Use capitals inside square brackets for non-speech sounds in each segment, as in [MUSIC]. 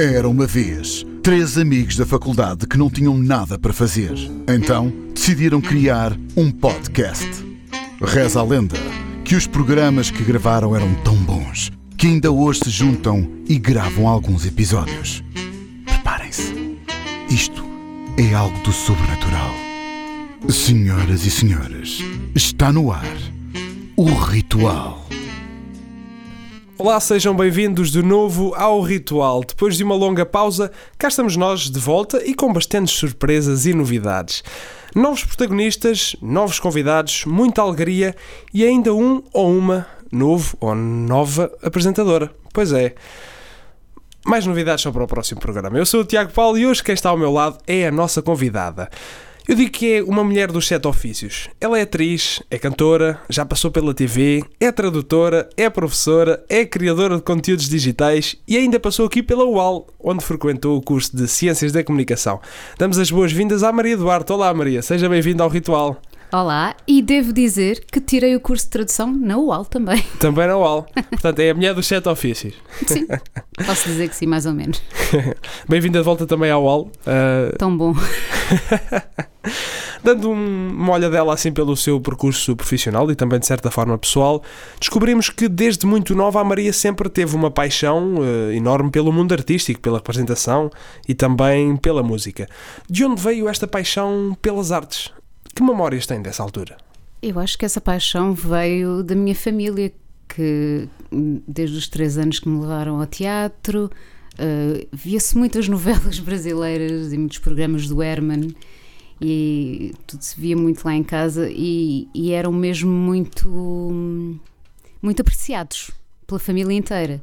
Era uma vez três amigos da faculdade que não tinham nada para fazer. Então decidiram criar um podcast. Reza a lenda que os programas que gravaram eram tão bons que ainda hoje se juntam e gravam alguns episódios. Preparem-se. Isto é algo do sobrenatural. Senhoras e senhores, está no ar o ritual. Olá, sejam bem-vindos de novo ao Ritual. Depois de uma longa pausa, cá estamos nós de volta e com bastantes surpresas e novidades. Novos protagonistas, novos convidados, muita alegria e ainda um ou uma novo ou nova apresentadora. Pois é. Mais novidades só para o próximo programa. Eu sou o Tiago Paulo e hoje quem está ao meu lado é a nossa convidada. Eu digo que é uma mulher dos sete ofícios. Ela é atriz, é cantora, já passou pela TV, é tradutora, é professora, é criadora de conteúdos digitais e ainda passou aqui pela UAL, onde frequentou o curso de Ciências da Comunicação. Damos as boas-vindas à Maria Duarte. Olá, Maria, seja bem-vinda ao Ritual. Olá, e devo dizer que tirei o curso de tradução na UAL também. [LAUGHS] Também na UAL. Portanto, é a mulher dos sete ofícios. Sim, posso dizer que sim, mais ou menos. [LAUGHS] Bem-vinda de volta também à UAL. Uh... Tão bom. [LAUGHS] Dando um, uma olhadela assim pelo seu percurso profissional e também de certa forma pessoal, descobrimos que desde muito nova a Maria sempre teve uma paixão uh, enorme pelo mundo artístico, pela representação e também pela música. De onde veio esta paixão pelas artes? Que memórias tem dessa altura? Eu acho que essa paixão veio da minha família, que desde os três anos que me levaram ao teatro, uh, via-se muitas novelas [LAUGHS] brasileiras e muitos programas do Herman e tudo se via muito lá em casa e, e eram mesmo muito muito apreciados pela família inteira.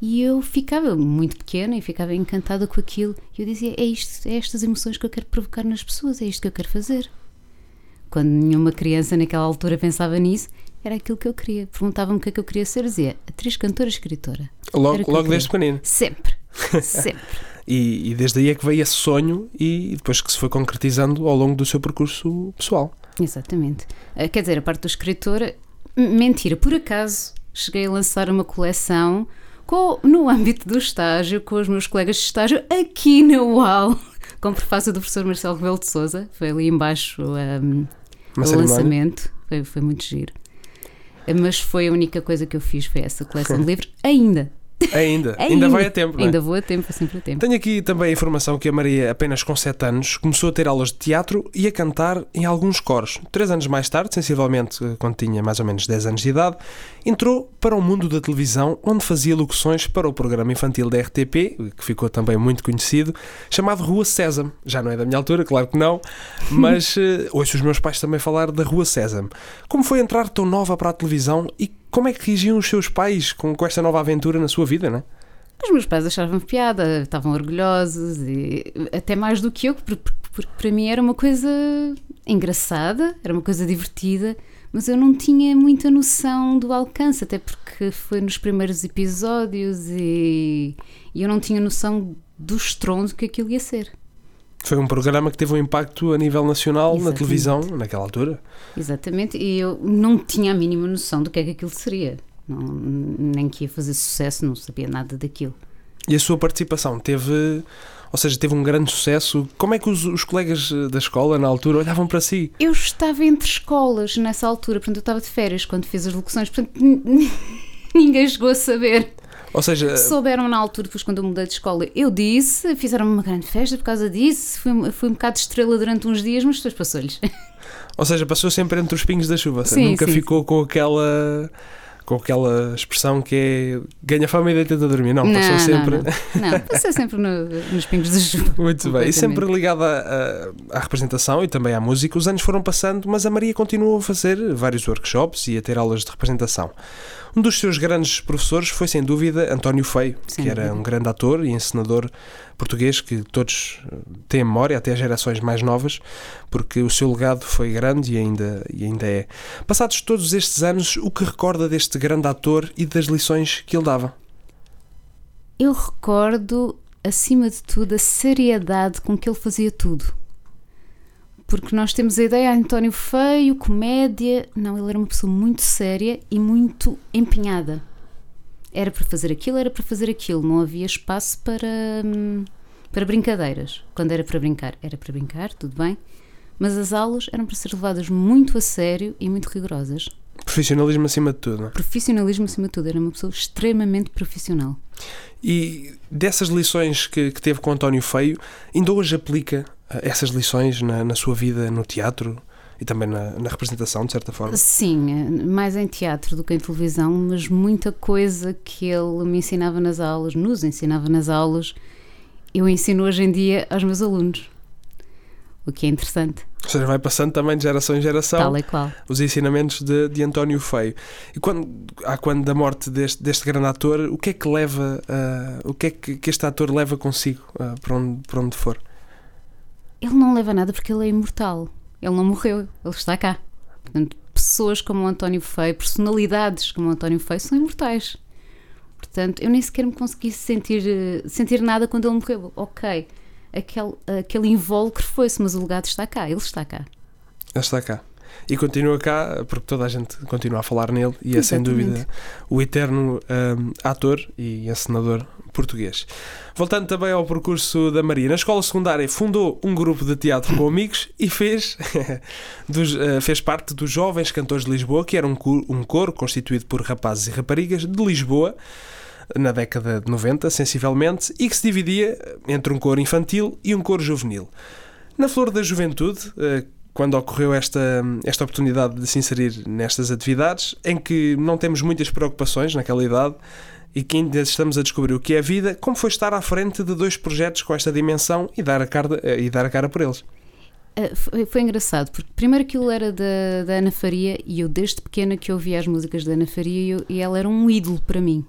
E eu ficava muito pequena e ficava encantada com aquilo. E eu dizia: é isto, é estas emoções que eu quero provocar nas pessoas, é isto que eu quero fazer. Quando nenhuma criança naquela altura pensava nisso, era aquilo que eu queria. Perguntavam-me o que é que eu queria ser, dizia atriz, cantora, escritora. Logo, logo desde pequenino. Sempre, [LAUGHS] sempre. e, e, desde aí é que veio esse sonho e depois que se foi concretizando ao longo do seu percurso pessoal. Exatamente. Eh, quer dizer, a parte do escritora, mentira, por acaso cheguei a lançar uma coleção com, no âmbito do estágio, com os meus colegas de estágio aqui na UAL, [LAUGHS] com prefácio do professor Marcelo Rebelo de Souza. Foi ali embaixo um, o lançamento. Foi, foi muito giro. Mas foi a única coisa que eu fiz, foi essa coleção de livros, ainda. [LAUGHS] Ainda, ainda vai a tempo. É? Ainda vou a tempo, sempre a tempo. Tenho aqui também a informação que a Maria, apenas com 7 anos, começou a ter aulas de teatro e a cantar em alguns coros. Três anos mais tarde, sensivelmente quando tinha mais ou menos 10 anos de idade, entrou para o mundo da televisão, onde fazia locuções para o programa infantil da RTP, que ficou também muito conhecido, chamado Rua Sésamo. Já não é da minha altura, claro que não, [LAUGHS] mas uh, ouço os meus pais também falar da Rua Sésamo. Como foi entrar tão nova para a televisão e como é que reagiam os seus pais com, com esta nova aventura na sua vida, não é? Os meus pais achavam piada, estavam orgulhosos e até mais do que eu, porque, porque para mim era uma coisa engraçada, era uma coisa divertida, mas eu não tinha muita noção do alcance, até porque foi nos primeiros episódios e, e eu não tinha noção do estrondo que aquilo ia ser. Foi um programa que teve um impacto a nível nacional Exatamente. na televisão, naquela altura. Exatamente, e eu não tinha a mínima noção do que é que aquilo seria. Não, nem que ia fazer sucesso, não sabia nada daquilo. E a sua participação teve, ou seja, teve um grande sucesso. Como é que os, os colegas da escola na altura olhavam para si? Eu estava entre escolas nessa altura, portanto eu estava de férias quando fiz as locuções, portanto [LAUGHS] ninguém chegou a saber. Ou seja, souberam na altura, depois quando eu mudei de escola, eu disse, fizeram uma grande festa por causa disso, fui, fui um bocado de estrela durante uns dias, mas depois passou-lhes. [LAUGHS] Ou seja, passou sempre entre os pingos da chuva, sim, nunca sim, ficou sim. com aquela com aquela expressão que é ganha fama e deita a dormir. Não, passou não, sempre. Não, não. passou sempre no, nos pingos da chuva. [LAUGHS] Muito bem. E sempre ligada à, à, representação e também à música, os anos foram passando, mas a Maria continuou a fazer vários workshops e a ter aulas de representação. Um dos seus grandes professores foi, sem dúvida, António Feio, Sim, que era um grande ator e encenador português que todos eh, têm memória, até as gerações mais novas, porque o seu legado foi grande e ainda, e ainda é. Passados todos estes anos, o que recorda deste grande ator e das lições que ele dava? Eu recordo, acima de tudo, a seriedade com que ele fazia tudo porque nós temos a ideia, António Feio, comédia. Não, ele era uma pessoa muito séria e muito empenhada. Era para fazer aquilo, era para fazer aquilo. Não havia espaço para, hum, para brincadeiras. Quando era para brincar, era para brincar, tudo bem. Mas as aulas eram para ser levadas muito a sério e muito rigorosas. Profissionalismo acima de tudo. não é? Profissionalismo acima de tudo. Era uma pessoa extremamente profissional. E dessas lições que, que teve com António Feio, ainda hoje aplica essas lições na, na sua vida no teatro e também na, na representação, de certa forma? Sim, mais em teatro do que em televisão, mas muita coisa que ele me ensinava nas aulas, nos ensinava nas aulas, eu ensino hoje em dia aos meus alunos. O que é interessante, Ou seja, vai passando também de geração em geração tal e qual. os ensinamentos de, de António Feio. E quando, há quando da morte deste, deste grande ator, o que é que leva, ah, o que é que, que este ator leva consigo ah, para, onde, para onde for? Ele não leva nada porque ele é imortal. Ele não morreu, ele está cá. Portanto, pessoas como o António Feio, personalidades como o António Feio, são imortais. Portanto, eu nem sequer me consegui sentir, eh, sentir nada quando ele morreu. Ok, aquele, aquele invólucro foi-se, mas o legado está cá, ele está cá. Ele está cá. E continua cá, porque toda a gente continua a falar nele, e é sem Exatamente. dúvida o eterno ah, ator e encenador português. Voltando também ao percurso da Maria, na escola secundária fundou um grupo de teatro com amigos e fez, [LAUGHS] dos, ah, fez parte dos Jovens Cantores de Lisboa, que era um coro, um coro constituído por rapazes e raparigas de Lisboa, na década de 90, sensivelmente, e que se dividia entre um coro infantil e um coro juvenil. Na flor da juventude, eh, quando ocorreu esta, esta oportunidade de se inserir nestas atividades, em que não temos muitas preocupações naquela idade e que ainda estamos a descobrir o que é a vida, como foi estar à frente de dois projetos com esta dimensão e dar a cara, eh, e dar a cara por eles? Ah, Foi, foi engraçado, porque primeiro aquilo era da, da Ana Faria e eu desde pequena que ouvia as músicas da Ana Faria e, eu- e ela era um ídolo para mim.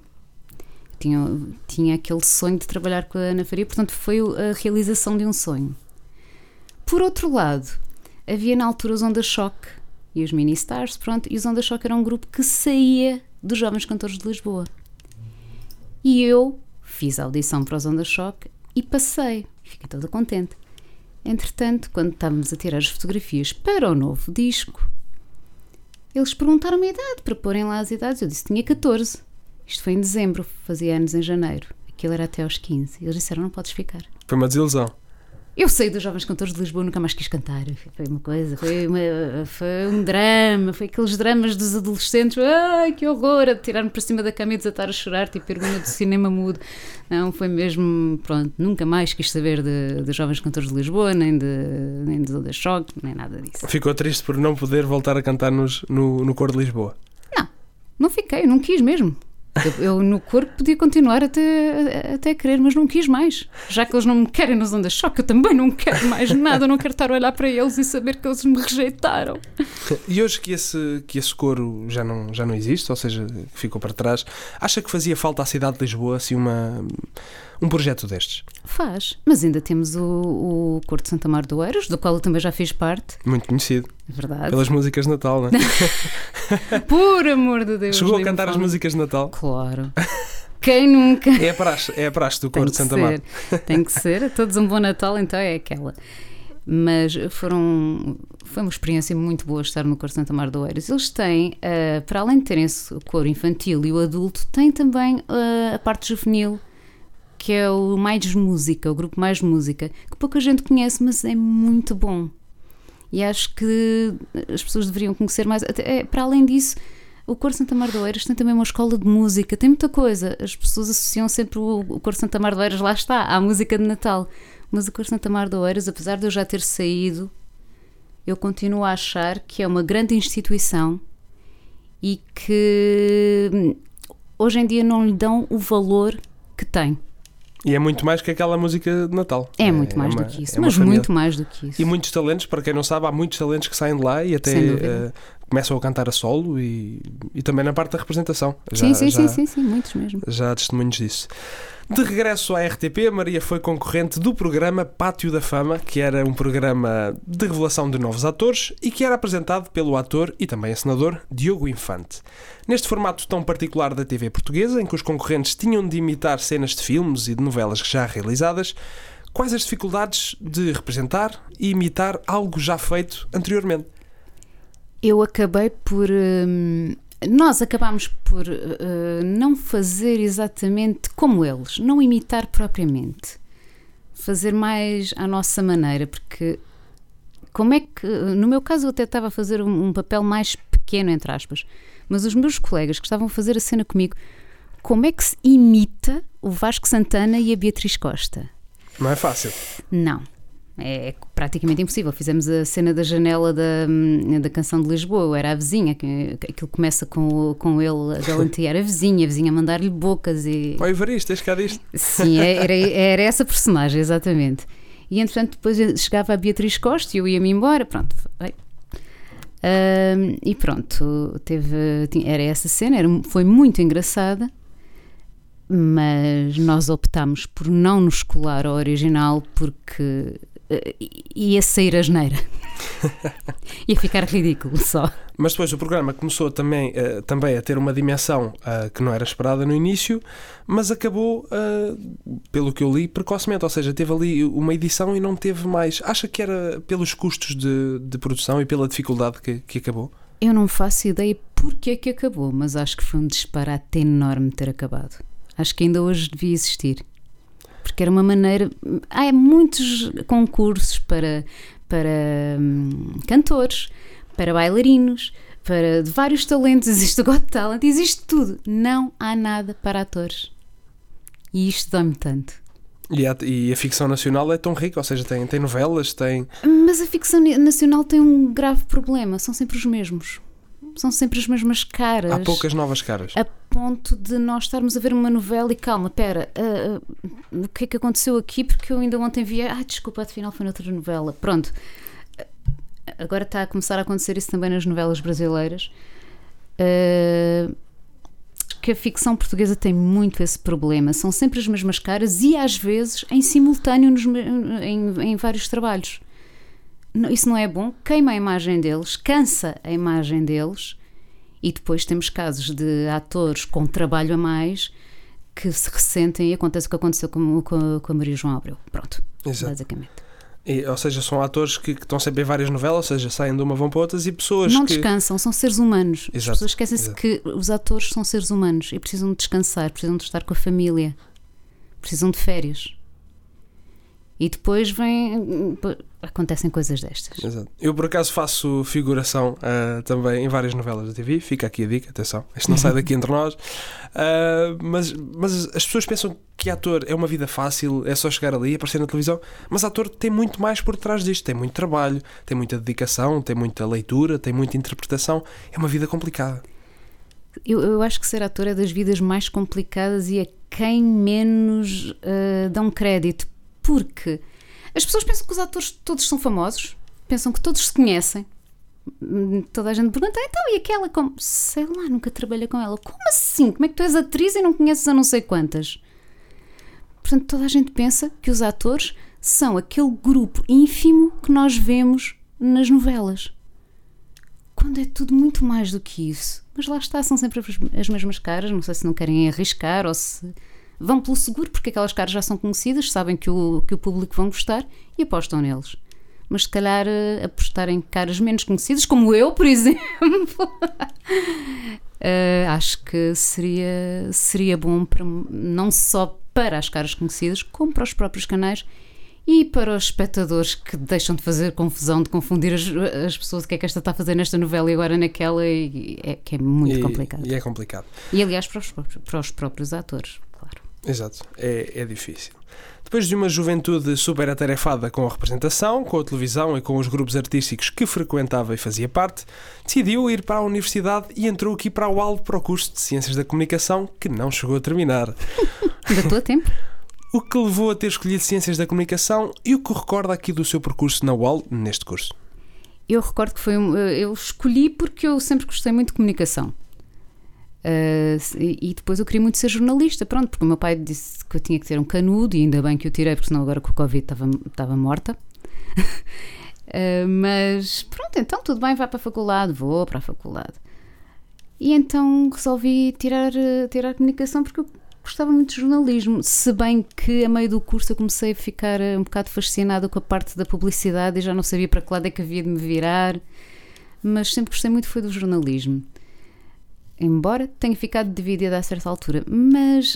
Tinha, tinha aquele sonho de trabalhar com a Ana Faria, portanto foi a realização de um sonho. Por outro lado, havia na altura os Onda Choque e os Mini Stars, pronto, e os Onda Choque era um grupo que saía dos Jovens Cantores de Lisboa. E eu fiz a audição para os Onda Choque e passei. Fiquei toda contente. Entretanto, quando estávamos a tirar as fotografias para o novo disco, eles perguntaram a idade para porem lá as idades. Eu disse que tinha 14. Isto foi em dezembro, fazia anos em janeiro. Aquilo era até aos 15. Eles disseram: não podes ficar. Foi uma desilusão. Eu saí dos Jovens Cantores de Lisboa, nunca mais quis cantar. Foi uma coisa, foi, uma- foi um drama, foi aqueles dramas dos adolescentes. Ai, que horror! A tirar-me para cima da cama e desatar a chorar, tipo pergunta do cinema mudo. Não, foi mesmo, pronto, nunca mais quis saber de, de Jovens Cantores de Lisboa, nem de, nem de Onda Choque, nem nada disso. Ficou triste por não poder voltar a cantar nos, no, no Coro de Lisboa. Não fiquei, não quis mesmo. Eu, eu no corpo podia continuar até, até querer, mas não quis mais. Já que eles não me querem nas ondas choque, eu também não quero mais nada. Eu não quero estar a olhar para eles e saber que eles me rejeitaram. E hoje que esse, que esse coro já não, já não existe, ou seja, ficou para trás, acha que fazia falta à cidade de Lisboa assim, uma, um projeto destes? Faz. Mas ainda temos o, o Cor de Santa Mar do Eiros, do qual eu também já fiz parte. Muito conhecido, É verdade. pelas músicas de Natal, não é? [LAUGHS] Por amor de Deus. Chegou a cantar as músicas de Natal? Claro. Quem nunca? É a praxe, é a praxe do coro de Santa ser. Tem que ser. A todos um bom Natal, então é aquela. Mas foram, foi uma experiência muito boa estar no Coro Santa Mar do Eiras. Eles têm, eh, para além de terem esse coro infantil e o adulto, têm também eh, a parte juvenil, que é o Mais Música, o grupo Mais Música, que pouca gente conhece, mas é muito bom. E acho que as pessoas deveriam conhecer mais. Até, eh, para além disso, o Coro Santa Mar do Eiras tem também uma escola de música, tem muita coisa. As pessoas associam sempre o, o Coro Santa Mar do Eiras, lá está, à música de Natal. Mas o Coro Santa Mar do Eiras, apesar de eu já ter saído, eu continuo a achar que é uma grande instituição e que hum, hoje em dia não lhe dão o valor que tem. E é muito mais que aquela música de Natal. É, muito mais uma- do que isso, é mas família. muito mais do que isso. E muitos talentos, para quem não sabe, há muitos talentos que saem de lá e até eh, começam a cantar a solo e, e também na parte da representação. sim, sim, já, sim, sim, sim, muitos mesmo. Já há testemunhos disso. De regresso à RTP, Maria foi concorrente do programa Pátio da Fama, que era um programa de revelação de novos atores e que era apresentado pelo ator e também encenador Diogo Infante. Neste formato tão particular da TV portuguesa, em que os concorrentes tinham de imitar cenas de filmes e de novelas já realizadas, quais as dificuldades de representar e imitar algo já feito anteriormente? Eu acabei por hum, nós acabámos por uh, não fazer exatamente como eles, não imitar propriamente, fazer mais à nossa maneira, porque como é que, no meu caso, eu até estava a fazer um, um papel mais pequeno, entre aspas, mas os meus colegas que estavam a fazer a cena comigo, como é que se imita o Vasco Santana e a Beatriz Costa? Não é fácil. Não. É praticamente impossível. Fizemos a cena da janela da, da canção de Lisboa, eu era a vizinha, que, aquilo começa com, com ele a galantear a vizinha, a vizinha a mandar-lhe bocas e. Oi, Varisto, tens cá disto? Sim, é, era, era essa personagem, exatamente. E entretanto, depois chegava a Beatriz Costa e eu ia-me embora, pronto. Um, e pronto, teve, era essa cena, era, foi muito engraçada mas nós optámos por não nos colar ao original porque ia sair a geneira. [LAUGHS] ia ficar ridículo só. Mas depois o programa começou também, uh, também a ter uma dimensão uh, que não era esperada no início, mas acabou, pelo que eu li, precocemente. Ou seja, teve ali uma edição e não teve mais. Acha que era pelos custos de, de produção e pela dificuldade que, que acabou? Eu não faço ideia porque é que acabou, mas acho que foi um disparate enorme ter acabado. Acho que ainda hoje devia existir. Porque era uma maneira. Há muitos concursos para, para hum, cantores, para bailarinos, para de vários talentos. [LAUGHS] Existe o Got Talent, existe tudo. Não há nada para atores. E isto dói-me tanto. E a, e a, ficção nacional é tão rica, ou seja, tem, tem novelas, tem. Mas a ficção nacional tem um grave problema, são sempre os mesmos são sempre as mesmas caras. Há poucas novas caras. A ponto de nós estarmos a ver uma novela e calma, pera, uh, uh, o que é que aconteceu aqui? Porque eu ainda ontem vi, ah, desculpa, afinal foi noutra novela. Pronto. Agora está a começar a acontecer isso também nas novelas brasileiras. Uh, que a ficção portuguesa tem muito esse problema. São sempre as mesmas caras e às vezes em simultâneo nos, em, em vários trabalhos isso não é bom, queima a imagem deles, cansa a imagem deles, e depois temos casos de atores com trabalho a mais que se ressentem e acontece o que aconteceu com, com, com a Maria João Abreu. Pronto, Exato. basicamente. E, ou seja, são atores que, que, estão sempre em várias novelas, ou seja, saem de uma vão para outras e pessoas não que... descansam, são seres humanos. Exato, As pessoas esquecem-se que os atores são seres humanos e precisam de descansar, precisam de estar com a família, precisam de férias. E depois vem. Acontecem coisas destas. Exato. Eu por acaso faço figuração uh, também em várias novelas da TV, fica aqui a dica, atenção, isto não sai daqui entre nós. Uh, mas, mas as pessoas pensam que ator é uma vida fácil, é só chegar ali, aparecer na televisão, mas ator tem muito mais por trás disto, tem muito trabalho, tem muita dedicação, tem muita leitura, tem muita interpretação, é uma vida complicada. Eu, eu acho que ser ator é das vidas mais complicadas e a quem menos uh, dão crédito porque as pessoas pensam que os atores todos são famosos, pensam que todos se conhecem. Toda a gente pergunta, então, e aquela como? Sei lá, nunca trabalhei com ela. Como assim? Como é que tu és atriz e não conheces a não sei quantas? Portanto, toda a gente pensa que os atores são aquele grupo ínfimo que nós vemos nas novelas. Quando é tudo muito mais do que isso. Mas lá está, são sempre as mesmas caras. Não sei se não querem arriscar ou se vão pelo seguro, porque aquelas caras já são conhecidas, sabem que o, que o público vão gostar e apostam neles. Mas se calhar uh, apostar em caras menos conhecidas, como eu, por [LAUGHS] exemplo, uh, acho que seria, seria bom para, não só para as caras conhecidas, como para os próprios canais e para os espectadores que deixam de fazer confusão, de confundir as, as pessoas, o que é que esta está a fazer nesta novela e agora naquela, e é, que é muito e, complicado. E é complicado. E aliás, para os, para os próprios atores. Exato, é, é difícil. Depois de uma juventude super atarefada com a representação, com a televisão e com os grupos artísticos que frequentava e fazia parte, decidiu ir para a universidade e entrou aqui para o ALB para o curso de Ciências da Comunicação, que não chegou a terminar. [LAUGHS] Ainda a tempo. O que levou a ter escolhido Ciências da Comunicação e o que recorda aqui do seu percurso na UAL neste curso? Eu recordo que foi. Eu escolhi porque eu sempre gostei muito de comunicação. Uh, e depois eu queria muito ser jornalista, pronto, porque o meu pai disse que eu tinha que ter um canudo e ainda bem que eu tirei, porque senão agora com o Covid estava, estava morta. uh, [LAUGHS] mas pronto, então tudo bem, vai para a faculdade, vou para a faculdade. E então resolvi tirar, tirar comunicação porque eu gostava muito de jornalismo, se bem que a meio do curso eu comecei a ficar um bocado fascinada com a parte da publicidade e já não sabia para que lado é que havia de me virar, mas sempre gostei muito foi do jornalismo. Embora tenha ficado dividida a certa altura, mas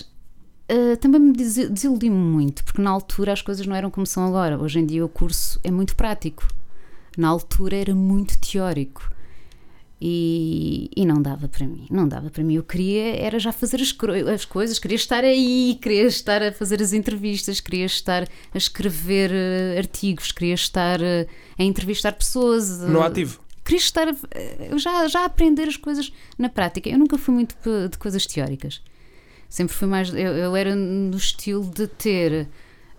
uh, também me desiludi muito, porque na altura as coisas não eram como são agora. Hoje em dia o curso é muito prático, na altura era muito teórico. E, e, não dava para mim, não dava para mim. Eu queria era já fazer as, as, coisas, queria estar aí, queria estar a fazer as entrevistas, queria estar a escrever uh, artigos, queria estar uh, a entrevistar pessoas. No ativo. Queria estar já, já a aprender as coisas na prática. Eu nunca fui muito de coisas teóricas. Sempre fui mais. Eu, eu era no estilo de ter.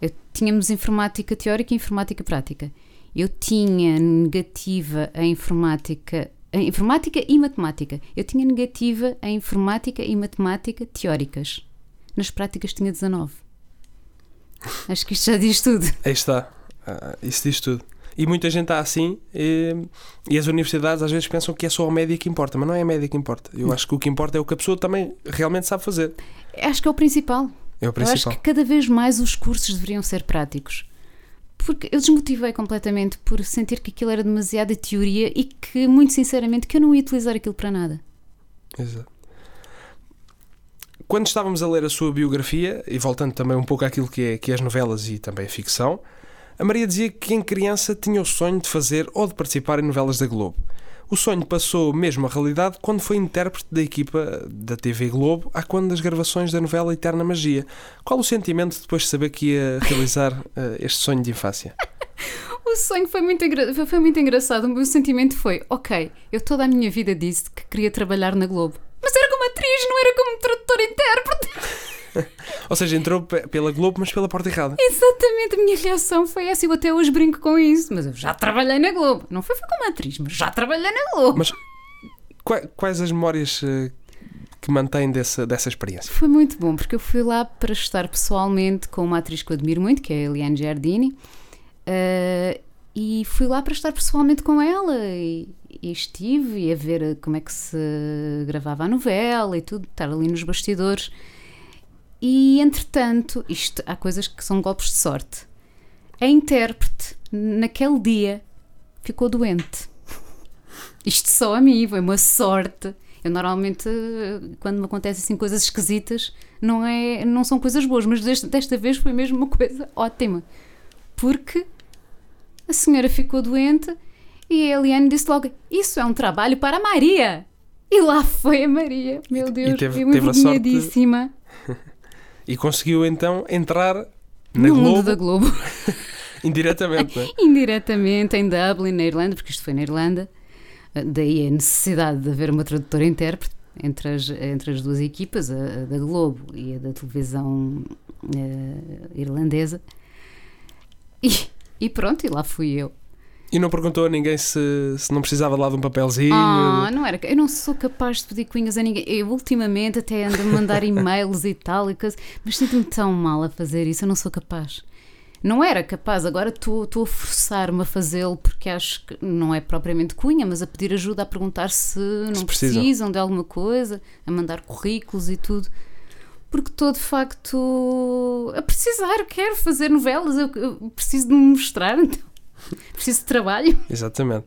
Eu, tínhamos informática teórica e informática prática. Eu tinha negativa a informática informática e matemática. Eu tinha negativa em informática e matemática teóricas. Nas práticas tinha 19. Acho que isto já diz tudo. Aí está. Uh, isso diz tudo. E muita gente está assim e, e, as universidades às vezes pensam que é só a média que importa, mas não é a média que importa. Eu acho que o que importa é o que a pessoa também realmente sabe fazer. Acho que é o principal. É o principal. Eu acho que cada vez mais os cursos deveriam ser práticos porque eu desmotivei completamente por sentir que aquilo era demasiada teoria e que, muito sinceramente, que eu não ia utilizar aquilo para nada. Exato. Quando estávamos a ler a sua biografia, e voltando também um pouco àquilo que é, que é as novelas e também a ficção, a Maria dizia que em criança tinha o sonho de fazer ou de participar em novelas da Globo. O sonho passou mesmo à realidade quando foi intérprete da equipa da TV Globo há quando das gravações da novela Eterna Magia. Qual o sentimento depois de saber que ia realizar uh, [LAUGHS] este sonho de infância? [LAUGHS] o sonho foi muito, foi muito engraçado. O meu sentimento foi: ok, eu toda a minha vida disse que queria trabalhar na Globo, mas era como atriz, não era como tradutor-intérprete. [LAUGHS] Ou seja, entrou pela Globo, mas pela porta errada. Exatamente, a minha reação foi essa. Eu até hoje brinco com isso, mas eu já trabalhei na Globo. Não foi, foi como atriz, mas já trabalhei na Globo. Mas quais as memórias eh, que mantém dessa, dessa experiência? Foi muito bom, porque eu fui lá para estar pessoalmente com uma atriz que eu admiro muito, que é a Eliane Giardini. Uh, e fui lá para estar pessoalmente com ela e, e, estive a ver como é que se gravava a novela e tudo, estar ali nos bastidores. E entretanto, isto há coisas que são golpes de sorte. A intérprete, naquele dia, ficou doente. Isto só a mim, foi uma sorte. Eu normalmente, quando me acontecem assim coisas esquisitas, não, é, não são coisas boas, mas desta, desta vez foi mesmo uma coisa [LAUGHS] ótima. Porque a senhora ficou doente e a Eliane disse logo: Isso é um trabalho para a Maria. E lá foi a Maria. Meu Deus, e teve, eu envergonhadíssima. Sorte... [LAUGHS] E conseguiu então entrar na no Globo. mundo da Globo. [LAUGHS] Indiretamente, não é? [LAUGHS] Indiretamente, em Dublin, na Irlanda, porque isto foi na Irlanda. Daí a necessidade de haver uma tradutora-intérprete entre as, entre as duas equipas, a, a da Globo e a da televisão uh, irlandesa. E, e pronto, e lá fui eu. E não perguntou a ninguém se, se não precisava lá de um papelzinho? Ah, não era. Eu não sou capaz de pedir cunhas a ninguém. Eu ultimamente até ando a mandar [LAUGHS] e-mails e tal, e coisa, mas sinto-me tão mal a fazer isso, eu não sou capaz. Não era capaz, agora estou a forçar-me a fazê-lo porque acho que não é propriamente cunha, mas a pedir ajuda, a perguntar se não se precisam. precisam de alguma coisa, a mandar currículos e tudo porque estou de facto a precisar, quero fazer novelas, eu, eu preciso de me mostrar, [LAUGHS] então [LAUGHS] Preciso de trabalho. Exatamente.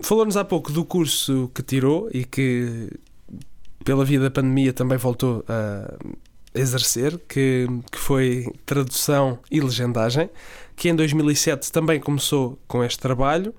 Falou-nos há pouco do curso que tirou e que, pela vida da pandemia, também voltou a exercer, que, que foi tradução e legendagem, que em 2007 também começou com este trabalho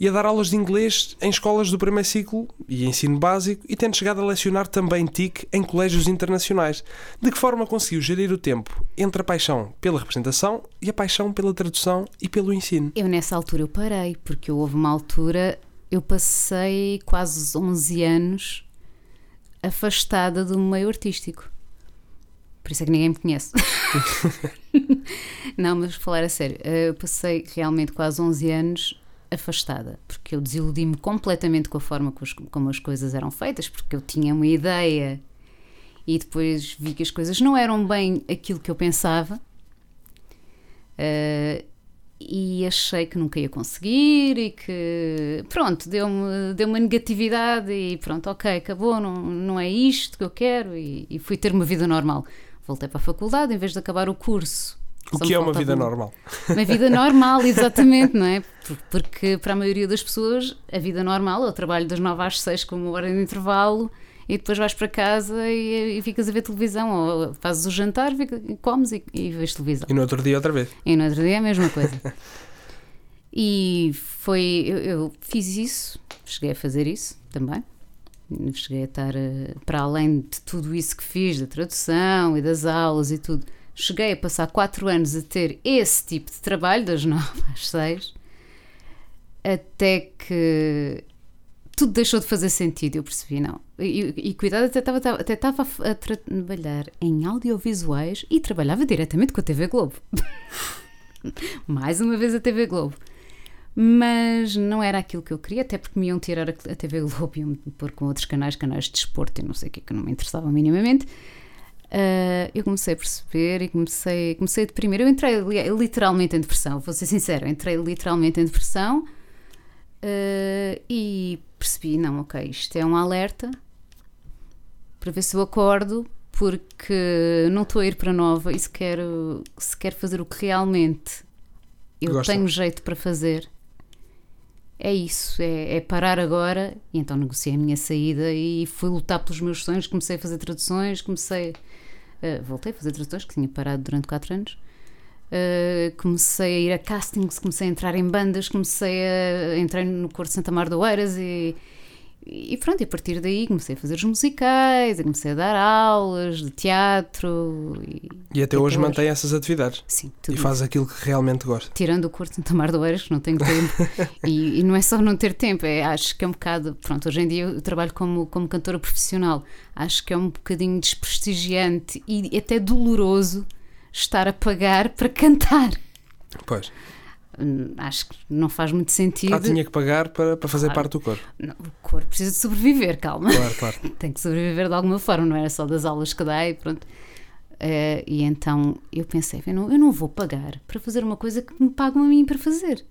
e a dar aulas de inglês em escolas do primeiro ciclo e ensino básico e tendo chegado a lecionar também TIC em colégios internacionais. De que forma conseguiu gerir o tempo entre a paixão pela representação e a paixão pela tradução e pelo ensino? Eu nessa altura eu parei, porque houve uma altura, eu passei quase 11 anos afastada do meio artístico. Por isso é que ninguém me conhece. [LAUGHS] Não, mas falar a sério, eu passei realmente quase 11 anos afastada, porque eu desiludi-me completamente com a forma como as coisas eram feitas, porque eu tinha uma ideia e depois vi que as coisas não eram bem aquilo que eu pensava uh, e achei que nunca ia conseguir e que pronto, deu-me deu uma negatividade e pronto, ok, acabou, não, não é isto que eu quero e, e fui ter uma vida normal. Voltei para a faculdade, em vez de acabar o curso o que é uma vida normal? Uma vida normal, exatamente, não é? Porque para a maioria das pessoas, a vida normal é o trabalho das 9 às 6 com uma hora de intervalo e depois vais para casa e, e ficas a ver televisão, ou fazes o jantar, fica, comes e, e vês televisão. E no outro dia outra vez. E no outro dia é a mesma coisa. e foi. Eu, eu, fiz isso, cheguei a fazer isso também. Cheguei a estar uh, para além de tudo isso que fiz, da tradução e das aulas e tudo. Cheguei a passar quatro anos a ter esse tipo de trabalho, das [LAUGHS] nove às seis, até que tudo deixou de fazer sentido, eu percebi, não. E, e cuidado, até estava, até estava a trabalhar em audiovisuais e trabalhava diretamente com a TV Globo. [LAUGHS] Mais uma vez a TV Globo. Mas não era aquilo que eu queria, até porque me iam tirar a, TV Globo e iam pôr com outros canais, canais de desporto e não sei o que, que não me interessavam minimamente. Uh, eu comecei a perceber e comecei, comecei a deprimir. Eu entrei literalmente em depressão, vou ser sincera, entrei literalmente em depressão uh, e percebi: não, ok, isto é um alerta para ver se eu acordo, porque não estou a ir para nova e se quero, se quero fazer o que realmente eu Gosta. tenho jeito para fazer. É isso, é, é, parar agora. E então negociei a minha saída e fui lutar pelos meus sonhos. Comecei a fazer traduções, comecei. Uh, voltei a fazer traduções, que tinha parado durante 4 anos. Uh, comecei a ir a castings, comecei a entrar em bandas, comecei a. Entrei no Cor de Santa Mar do Eiras e, e pronto, e a partir daí comecei a fazer os musicais, comecei a dar aulas de teatro. E, e até, hoje, hoje mantém essas atividades? Sim, tudo E faz aquilo que realmente gosta? Tirando o Cor de Santa Mar do Eiras, que não tenho tempo. [LAUGHS] e, e, não é só não ter tempo, é, acho que é um bocado. Pronto, hoje em dia eu trabalho como, como cantora profissional. Acho que é um bocadinho desprestigiante e até doloroso estar a pagar para cantar. Pois. Hum, acho que não faz muito sentido. Ah, tinha que pagar para, para fazer claro. parte do corpo. Não, o corpo precisa de sobreviver, calma. Claro, claro. [LAUGHS] Tem que sobreviver de alguma forma, não era só das aulas que dá e pronto. Uh, e então eu pensei, eu não, eu não vou pagar para fazer uma coisa que me pagam a mim para fazer.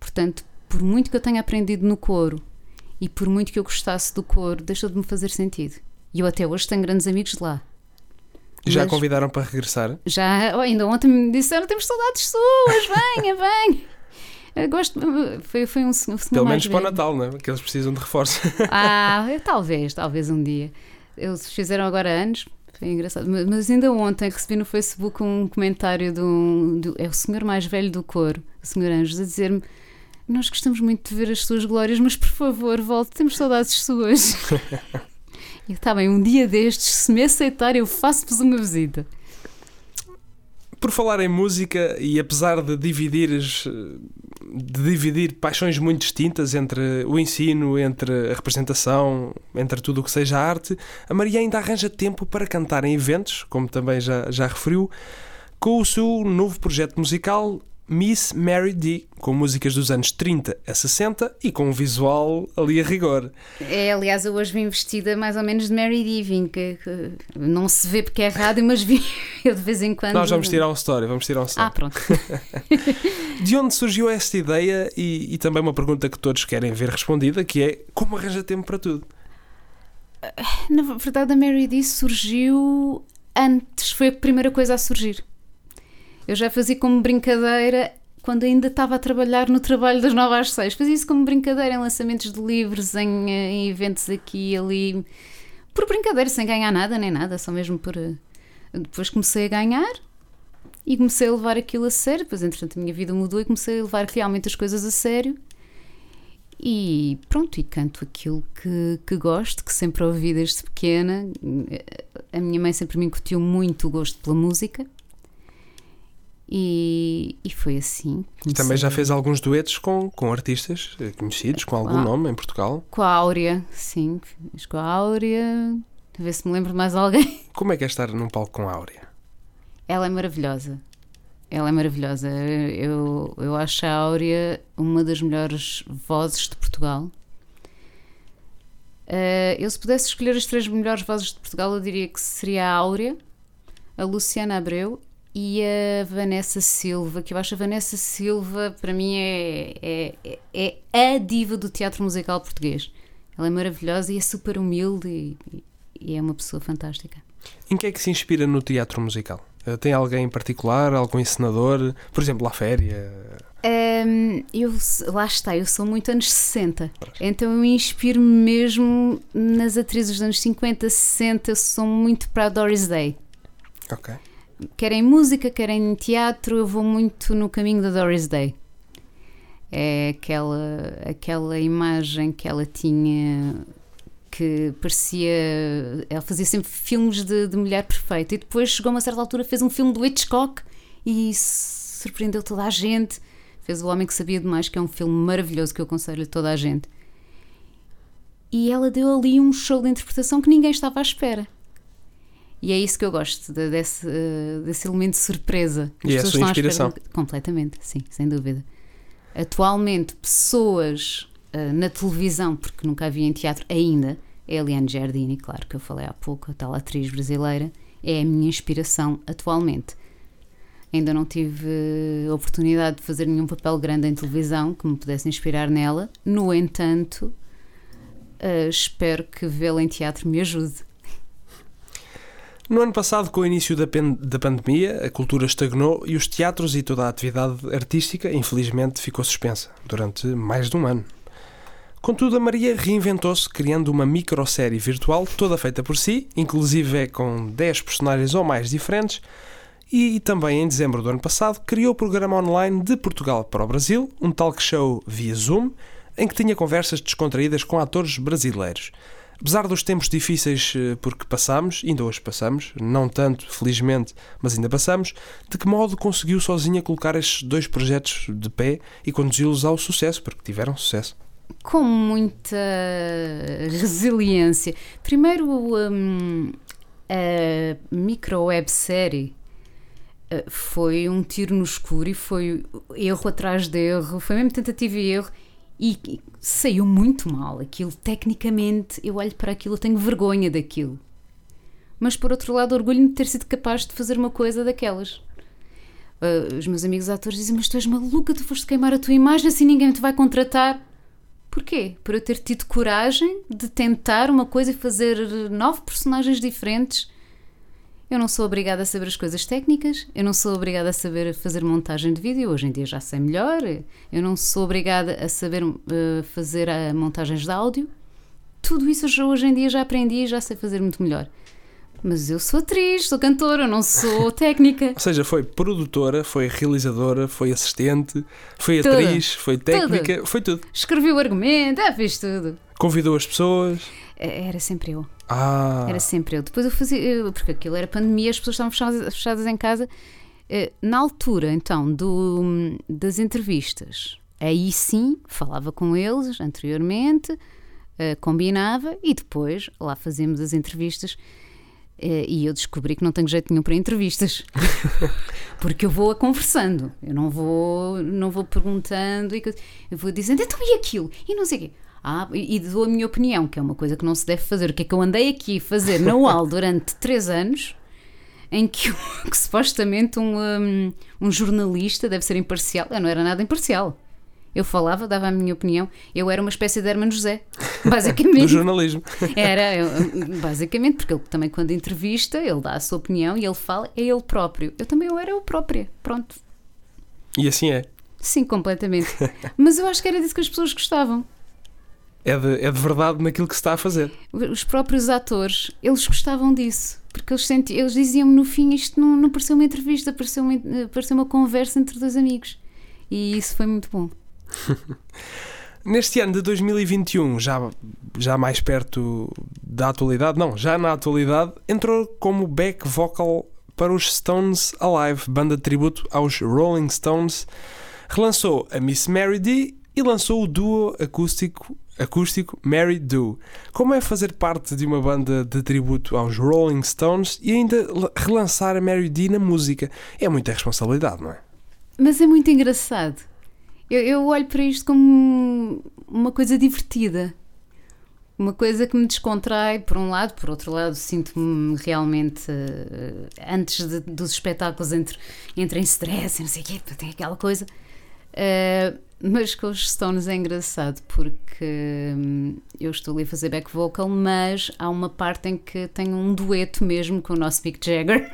Portanto, por muito que eu tenha aprendido no coro e por muito que eu gostasse do coro, deixou de me fazer sentido. E eu até hoje tenho grandes amigos lá. Já Mas convidaram para regressar? Já, oh, ainda ontem me disseram: temos saudades suas, venha, [LAUGHS] venha. gosto, foi, foi um, um Pelo menos para o Natal, não é? Que eles precisam de reforço. Ah, [LAUGHS] talvez, talvez um dia. Eles fizeram agora anos, foi engraçado. Mas ainda ontem recebi no Facebook um comentário de um. De, é o senhor mais velho do coro, o senhor Anjos, a dizer-me: Nós gostamos muito de ver as suas glórias, mas por favor, volte, temos saudades suas. [LAUGHS] E está bem, um dia destes, se me aceitar, eu faço-vos uma visita. Por falar em música, e apesar de dividir, de dividir paixões muito distintas entre o ensino, entre a representação, entre tudo o que seja arte, a Maria ainda arranja tempo para cantar em eventos, como também já, já referiu, com o seu novo projeto musical Miss Mary D, com músicas dos anos 30 a 60 e com um visual ali a rigor. É, aliás, eu hoje vim vestida mais ou menos de Mary D, vim que, que não se vê porque é rádio, mas vim [LAUGHS] eu de vez em quando. Nós vamos tirar um story, vamos tirar um story. Ah, pronto. [LAUGHS] de onde surgiu esta ideia e, e também uma pergunta que todos querem ver respondida, que é como arranja tempo para tudo? Na verdade, a Mary D surgiu antes, foi a primeira coisa a surgir. Eu já fazia como brincadeira quando ainda estava a trabalhar no trabalho das 9 às 6. Fazia isso como brincadeira em lançamentos de livros, em, eh, em eventos aqui e ali. Por brincadeira, sem ganhar nada nem nada, só mesmo por. Eh, depois comecei a ganhar e comecei a levar aquilo a sério. Depois, entretanto, a minha vida mudou e comecei a levar realmente as coisas a sério. E pronto, e canto aquilo que, que gosto, que sempre ouvi desde pequena. A minha mãe sempre me incutiu muito o gosto pela música. E, e foi assim. E também já fez alguns duetos com, com artistas eh, conhecidos, com algum nome em Portugal? Com a Áurea, sim. Fiz com a Áurea. A ver se me lembro de mais alguém. [LAUGHS] Como é que é estar num palco com a Áurea? Ela é maravilhosa. Ela é maravilhosa. Eu, eu acho a Áurea uma das melhores vozes de Portugal. Uh, eu, se pudesse escolher as três melhores vozes de Portugal, eu diria que seria a Áurea, a Luciana Abreu e a Vanessa Silva, que eu acho a Vanessa Silva, para mim, é, é, é a diva do teatro musical português. Ela é maravilhosa e é super humilde e, e é uma pessoa fantástica. Em que é que se inspira no teatro musical? Eh, tem alguém em particular, algum encenador? Por exemplo, La Féria? Hum, eu, lá está, eu sou muito anos 60, então eu inspiro mesmo nas atrizes dos anos 50, 60, eu sou muito para a Doris Day. Ok. Quer em música, quer em teatro, eu vou muito no caminho da Doris Day. É aquela, aquela imagem que ela tinha que parecia. Ela fazia sempre filmes de, de mulher perfeita e depois chegou a uma certa altura, fez um filme do Hitchcock e surpreendeu toda a gente. Fez O Homem que Sabia Demais, que é um filme maravilhoso que eu aconselho a toda a gente. E ela deu ali um show de interpretação que ninguém estava à espera. E é isso que eu gosto, de, desse, uh, desse elemento de surpresa. As e é a sua inspiração. Completamente, sim, sem dúvida. Atualmente, pessoas uh, na televisão, porque nunca havia em teatro ainda, é a Eliane Giardini, claro que eu falei há pouco, a tal atriz brasileira, é a minha inspiração atualmente. Ainda não tive oportunidade de fazer nenhum papel grande em televisão que me pudesse inspirar nela, no entanto, uh, espero que vê-la em teatro me ajude. No ano passado, com o início da, da pandemia, a cultura estagnou e os teatros e toda a atividade artística, infelizmente, ficou suspensa durante mais de um ano. Contudo, a Maria reinventou-se, criando uma microsérie virtual toda feita por si, inclusive é com 10 personagens ou mais diferentes, e também em dezembro do ano passado criou o programa online de Portugal para o Brasil, um talk show via Zoom, em que tinha conversas descontraídas com atores brasileiros. Apesar dos tempos difíceis eh, por que passamos, ainda hoje passamos, não tanto, felizmente, mas ainda passamos, de que modo conseguiu sozinha colocar estes dois projetos de pé e conduzi-los ao sucesso, porque tiveram sucesso? Com muita resiliência. Primeiro, um, a micro websérie eh, foi um tiro no escuro e foi erro atrás de erro, foi mesmo tentativa e erro e saiu muito mal. Aquilo, tecnicamente, eu olho para aquilo, eu tenho vergonha daquilo. Mas por outro lado, orgulho-me de ter sido capaz de fazer uma coisa daquelas. Uh, os meus amigos atores dizem: Mas tu és maluca, tu foste queimar a tua imagem assim ninguém te vai contratar. Porquê? Por eu ter tido coragem de tentar uma coisa e fazer nove personagens diferentes eu não sou obrigada a saber as coisas técnicas, eu não sou obrigada a saber fazer montagem de vídeo, hoje em dia já sei melhor, eu não sou obrigada a saber uh, fazer uh, montagens de áudio. Tudo isso hoje em dia já aprendi e já sei fazer muito melhor. Mas eu sou atriz, sou cantora, não sou [LAUGHS] técnica. Ou seja, foi produtora, foi realizadora, foi assistente, foi tudo. atriz, foi técnica, tudo. foi tudo. Escrevi o argumento, ah, fez tudo. Convidou as pessoas. É, era sempre eu. Ah. Era sempre eu. Depois eu fazia, porque aquilo era pandemia, as pessoas estavam fechadas, fechadas em casa. Eh, na altura, então, do, das entrevistas, aí sim falava com eles anteriormente, eh, combinava e depois lá fazíamos as entrevistas. Eh, e eu descobri que não tenho jeito nenhum para entrevistas [LAUGHS] porque eu vou a conversando eu não vou não vou perguntando e eu vou dizendo então e aquilo e não sei o quê ah, e dou a minha opinião, que é uma coisa que não se deve fazer. O que é que eu andei aqui a fazer na UAL [LAUGHS] durante três anos, em que, [LAUGHS] que supostamente um, um, um, jornalista deve ser imparcial. Eu não era nada imparcial. Eu falava, dava a minha opinião. Eu era uma espécie de Hermano José, [LAUGHS] basicamente. Do jornalismo. Era, eu, basicamente, porque ele também, quando entrevista, ele dá a sua opinião e ele fala, é ele próprio. Eu também eu era eu própria. Pronto. E assim é. Sim, completamente. Mas eu acho que era disso que as pessoas gostavam é de, é de verdade naquilo que se está a fazer. Os próprios atores, eles gostavam disso. Porque eles, senti, eles diziam-me no fim: isto não, não pareceu uma entrevista, pareceu uma, pareceu uma conversa entre dois amigos. E isso foi muito bom. [LAUGHS] Neste ano de 2021, já, já mais perto da atualidade, não, já na atualidade, entrou como back vocal para os Stones Alive, banda de tributo aos Rolling Stones. Relançou a Miss Mary D e lançou o duo acústico acústico Mary Do. Como é fazer parte de uma banda de tributo aos Rolling Stones e ainda relançar a Mary D na música? É muita responsabilidade, não é? Mas é muito engraçado. Eu, eu olho para isto como uma coisa divertida. Uma coisa que me descontrai, por um lado, por outro lado, sinto-me realmente. Uh, antes de, dos espetáculos, entre, entre em stress, não sei o quê, tem aquela coisa. Uh, mas com os Stones é engraçado porque hum, eu estou ali a fazer back vocal, mas há uma parte em que tenho um dueto mesmo com o nosso Mick Jagger,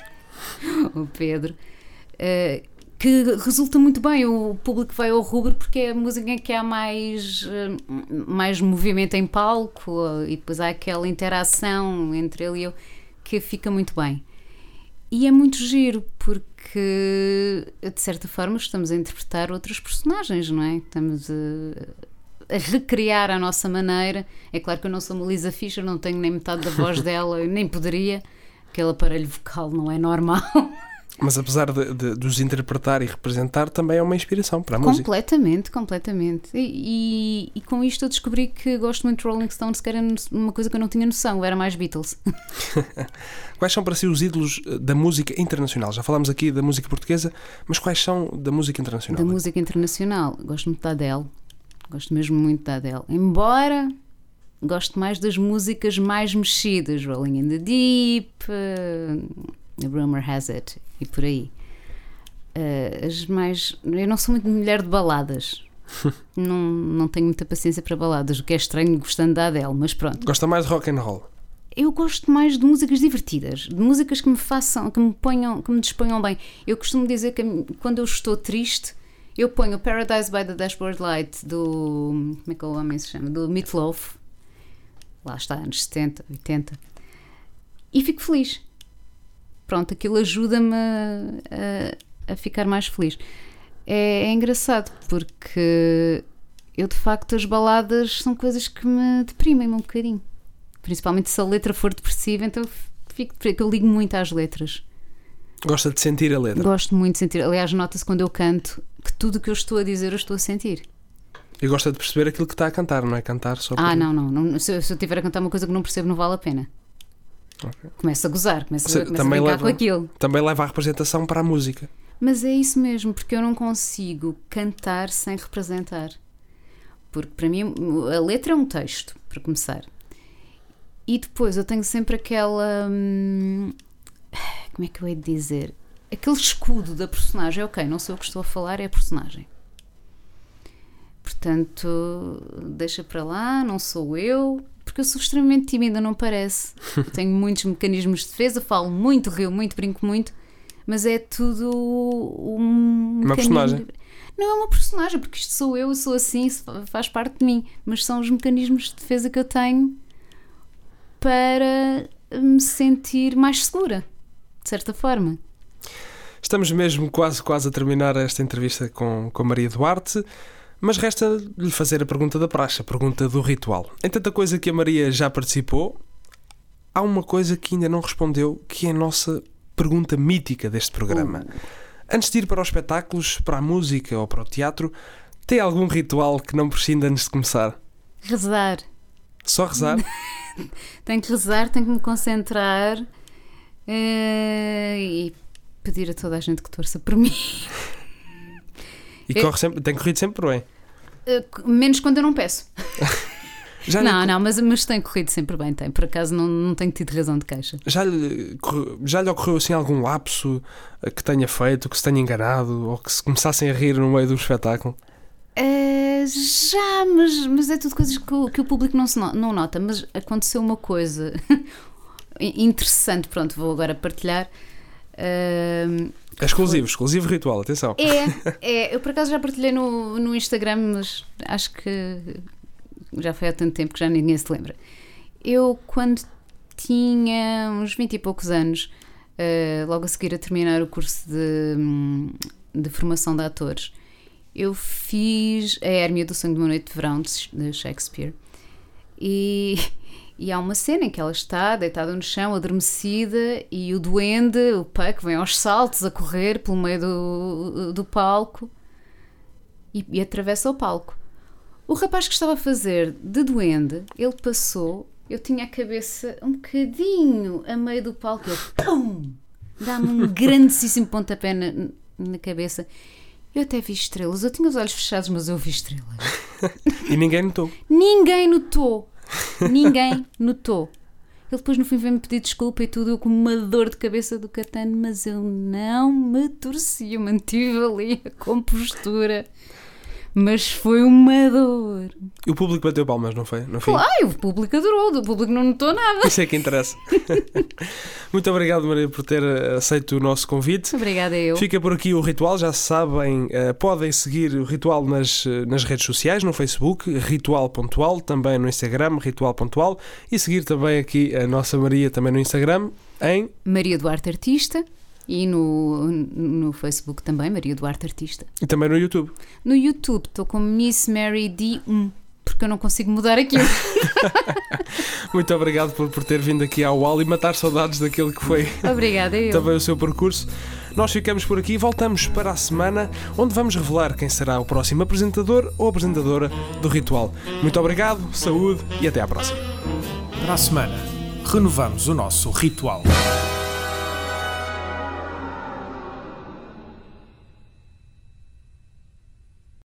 [LAUGHS] o Pedro, uh, que resulta muito bem. O público vai ao rubro porque é a música em que há mais, eh, mais movimento em palco e depois há aquela interação entre ele e eu que fica muito bem. E é muito giro porque, de certa forma, estamos a interpretar outros personagens, não é? Estamos a, a recriar a nossa maneira. É claro que eu não sou uma Lisa Fischer, não tenho nem metade da voz [LAUGHS] dela, nem poderia. Aquele aparelho vocal não é normal. Mas apesar de, de, de, os interpretar e representar, também é uma inspiração para a música. Completamente, completamente. E, com isto eu descobri que gosto muito de Rolling Stones, que era uma coisa que eu não tinha noção, era mais Beatles. [LAUGHS] quais são para si os ídolos eh, da música internacional? Já falámos aqui da música portuguesa, mas quais são da música internacional? Da música internacional, gosto muito da Adele, gosto mesmo muito da Adele. Embora gosto mais das músicas mais mexidas, Rolling in the Deep. Rumor Has It e por aí. Uh, as mais. Eu não sou muito mulher de baladas. [LAUGHS] não, não tenho muita paciência para baladas, o que é estranho gostando da Adele, mas pronto. Gosta mais de rock and roll? Eu gosto mais de músicas divertidas, de músicas que me façam, que me ponham, que me disponham bem. Eu costumo dizer que quando eu estou triste, eu ponho Paradise by the Dashboard Light do. Como é que o homem se chama? Do Meatloaf. Lá está, anos 70, 80. E fico feliz pronto, aquilo ajuda-me a, a, ficar mais feliz. É, é, engraçado porque eu de facto as baladas são coisas que me deprimem um bocadinho. Principalmente se a letra for depressiva, então fico, eu ligo muito às letras. Gosta de sentir a letra? Gosto muito de sentir. Aliás, nota-se quando eu canto que tudo o que eu estou a dizer eu estou a sentir. E gosta de perceber aquilo que está a cantar, não é cantar só Ah, não, não. não se, eu, se eu estiver a cantar uma coisa que não percebo, não vale a pena. Okay. Começa a gozar, começa, Você, começa a brincar leva, com aquilo. Também leva a representação para a música. Mas é isso mesmo, porque eu não consigo cantar sem representar. Porque para mim a letra é um texto, para começar. E depois eu tenho sempre aquela. Hum, como é que eu hei de dizer? Aquele escudo da personagem. Ok, não sou eu que estou a falar, é a personagem. Portanto, deixa para lá, não sou eu, porque eu sou extremamente tímida, não parece. [LAUGHS] Tenho muitos mecanismos de defesa, falo muito, rio muito, brinco muito, mas é tudo um. Uma personagem. Não é uma personagem, porque isto sou eu, eu sou assim, faz parte de mim, mas são os mecanismos de defesa que eu tenho para me sentir mais segura, de certa forma. Estamos mesmo quase, quase a terminar esta entrevista com, com Maria Duarte. Mas resta-lhe fazer a pergunta da praxe, a pergunta do ritual. Em tanta coisa que a Maria já participou, há uma coisa que ainda não respondeu, que é a nossa pergunta mítica deste programa. Uh. Antes de ir para os espetáculos, para a música ou para o teatro, tem algum ritual que não prescinda antes de começar? Rezar. Só rezar? [LAUGHS] tenho que rezar, tenho que me concentrar uh, e pedir a toda a gente que torça por mim. [LAUGHS] E corre sempre, tem corrido sempre bem. Uh, menos quando eu não peço. [LAUGHS] não, lhe... não, mas, mas tem corrido sempre bem, tem. Por acaso não, não tenho tido razão de queixa. Já lhe, já lhe ocorreu assim algum lapso eh, que tenha feito, que se tenha enganado ou que se começassem a rir no meio do espetáculo? Uh, já, mas, mas é tudo coisas que o, que o público não, se no, não nota. Mas aconteceu uma coisa [LAUGHS] interessante, pronto, vou agora partilhar. Uh, é exclusivo, exclusivo ritual, atenção. É, [LAUGHS] é, eu por acaso já partilhei no, no Instagram, mas acho que já foi há tanto tempo que já ninguém se lembra. Eu, quando tinha uns 20 e poucos anos, uh, logo a seguir a terminar o curso de, de formação de atores, eu fiz a Hérmia do Sangue de uma Noite de Verão de Shakespeare. E e há uma cena em que ela está deitada no chão, adormecida, e o duende, o Puck, vem aos saltos a correr pelo meio do, do palco e, e atravessa o palco. O rapaz que estava a fazer de duende, ele passou, eu tinha a cabeça um bocadinho a meio do palco, ele pum! Dá-me um [LAUGHS] grandíssimo pontapé na, na cabeça. Eu até vi estrelas. Eu tinha os olhos fechados, mas eu vi estrelas. [LAUGHS] e ninguém notou. Ninguém notou. Ninguém notou. Ele depois no fim veio-me pedir desculpa e tudo, eu com uma dor de cabeça do catano, mas eu não me torci, eu mantive ali a compostura. Mas foi uma dor. E o público bateu palmas, não foi? Fim? Ai, o público adorou, o público não notou nada. Isso é que interessa. [LAUGHS] Muito obrigado, Maria, por ter eh, aceito o nosso convite. Obrigada eu. Fica por aqui o ritual, já sabem, eh, podem seguir o ritual nas, eh, nas redes sociais, no Facebook, Ritual Pontual, também no Instagram, Ritual Pontual, e seguir também aqui a nossa Maria também no Instagram, em Maria Duarte Artista e no, no Facebook também, Maria Duarte Artista. e também no YouTube. No YouTube estou com Miss Mary D1, porque eu não consigo mudar aquilo. [LAUGHS] Muito obrigado por, por ter vindo aqui ao UAL e matar saudades daquele que foi Obrigada eu. também o seu percurso. Nós ficamos por aqui e voltamos para a semana, onde vamos revelar quem será o próximo apresentador ou apresentadora do Ritual. Muito obrigado, saúde e até à próxima. Para a semana, renovamos o nosso ritual.